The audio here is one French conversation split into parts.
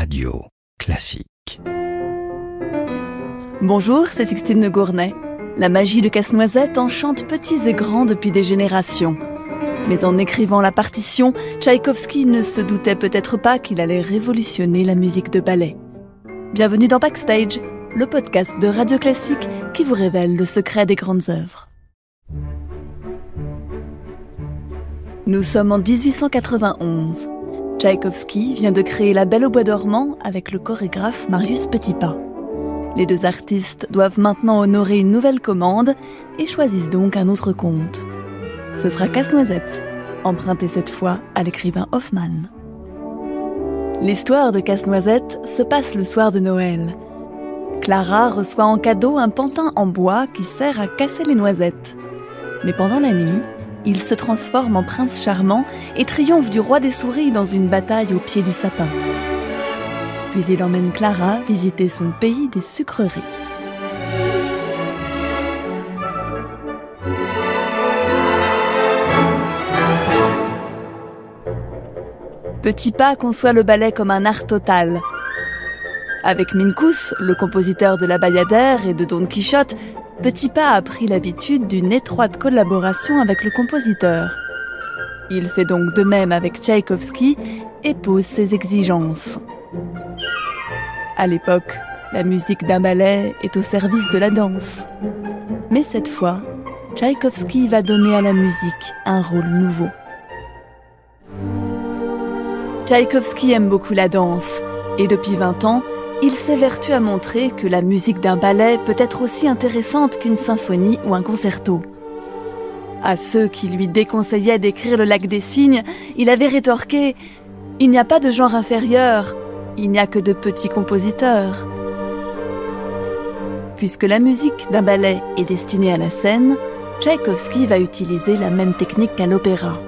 Radio Classique. Bonjour, c'est Sixtine Gournay. La magie de Casse-Noisette enchante petits et grands depuis des générations. Mais en écrivant la partition, Tchaïkovski ne se doutait peut-être pas qu'il allait révolutionner la musique de ballet. Bienvenue dans Backstage, le podcast de Radio Classique qui vous révèle le secret des grandes œuvres. Nous sommes en 1891. Tchaïkovski vient de créer La Belle au Bois dormant avec le chorégraphe Marius Petitpas. Les deux artistes doivent maintenant honorer une nouvelle commande et choisissent donc un autre conte. Ce sera Casse-Noisette, emprunté cette fois à l'écrivain Hoffmann. L'histoire de Casse-Noisette se passe le soir de Noël. Clara reçoit en cadeau un pantin en bois qui sert à casser les noisettes. Mais pendant la nuit, il se transforme en prince charmant et triomphe du roi des souris dans une bataille au pied du sapin. Puis il emmène Clara visiter son pays des sucreries. Petit Pas conçoit le ballet comme un art total. Avec Minkus, le compositeur de La Bayadère et de Don Quichotte, Petit Pas a pris l'habitude d'une étroite collaboration avec le compositeur. Il fait donc de même avec Tchaïkovski et pose ses exigences. À l'époque, la musique d'un ballet est au service de la danse. Mais cette fois, Tchaïkovski va donner à la musique un rôle nouveau. Tchaïkovski aime beaucoup la danse et depuis 20 ans, il s'évertue à montrer que la musique d'un ballet peut être aussi intéressante qu'une symphonie ou un concerto. À ceux qui lui déconseillaient d'écrire le lac des cygnes, il avait rétorqué ⁇ Il n'y a pas de genre inférieur, il n'y a que de petits compositeurs. Puisque la musique d'un ballet est destinée à la scène, Tchaïkovski va utiliser la même technique qu'à l'opéra.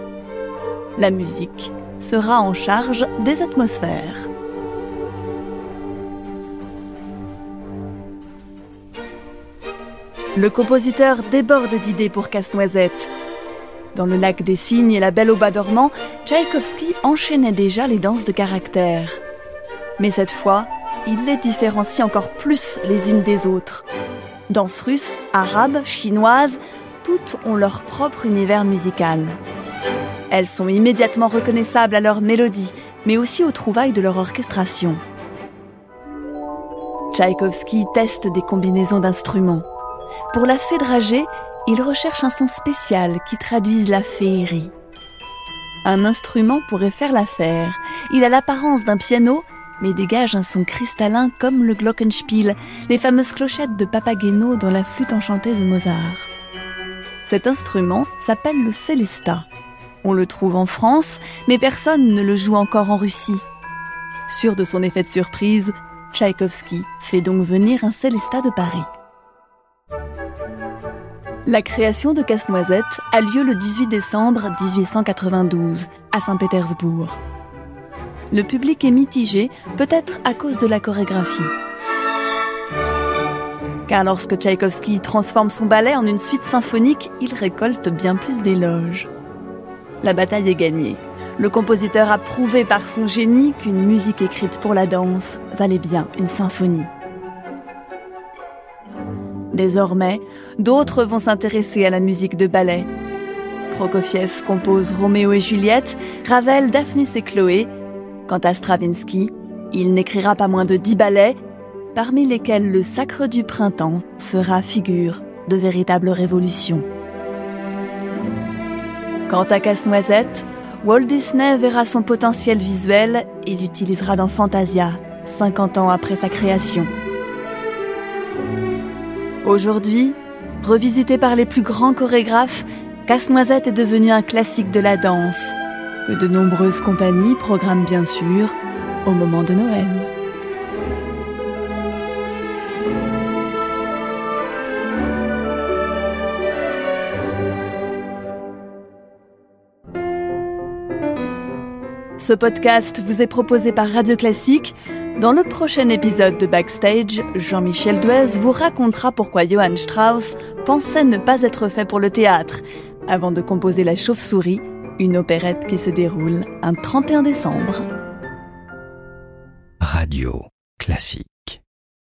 La musique sera en charge des atmosphères. Le compositeur déborde d'idées pour Casse-Noisette. Dans le lac des cygnes et la Belle au bas dormant, Tchaïkovski enchaînait déjà les danses de caractère. Mais cette fois, il les différencie encore plus les unes des autres. Danses russes, arabes, chinoises, toutes ont leur propre univers musical. Elles sont immédiatement reconnaissables à leur mélodie, mais aussi aux trouvailles de leur orchestration. Tchaïkovski teste des combinaisons d'instruments. Pour la fée dragée, il recherche un son spécial qui traduise la féerie. Un instrument pourrait faire l'affaire. Il a l'apparence d'un piano, mais dégage un son cristallin comme le glockenspiel, les fameuses clochettes de Papageno dans la flûte enchantée de Mozart. Cet instrument s'appelle le Célesta. On le trouve en France, mais personne ne le joue encore en Russie. Sûr de son effet de surprise, Tchaïkovski fait donc venir un Célesta de Paris. La création de Casse-Noisette a lieu le 18 décembre 1892 à Saint-Pétersbourg. Le public est mitigé, peut-être à cause de la chorégraphie. Car lorsque Tchaïkovski transforme son ballet en une suite symphonique, il récolte bien plus d'éloges. La bataille est gagnée. Le compositeur a prouvé par son génie qu'une musique écrite pour la danse valait bien une symphonie. Désormais, d'autres vont s'intéresser à la musique de ballet. Prokofiev compose Roméo et Juliette, Ravel, Daphnis et Chloé. Quant à Stravinsky, il n'écrira pas moins de dix ballets, parmi lesquels le Sacre du Printemps fera figure de véritable révolution. Quant à Casse-Noisette, Walt Disney verra son potentiel visuel et l'utilisera dans Fantasia, 50 ans après sa création. Aujourd'hui, revisité par les plus grands chorégraphes, Casse-Noisette est devenu un classique de la danse, que de nombreuses compagnies programment bien sûr au moment de Noël. Ce podcast vous est proposé par Radio Classique. Dans le prochain épisode de Backstage, Jean-Michel Duez vous racontera pourquoi Johann Strauss pensait ne pas être fait pour le théâtre, avant de composer La Chauve-souris, une opérette qui se déroule un 31 décembre. Radio Classique.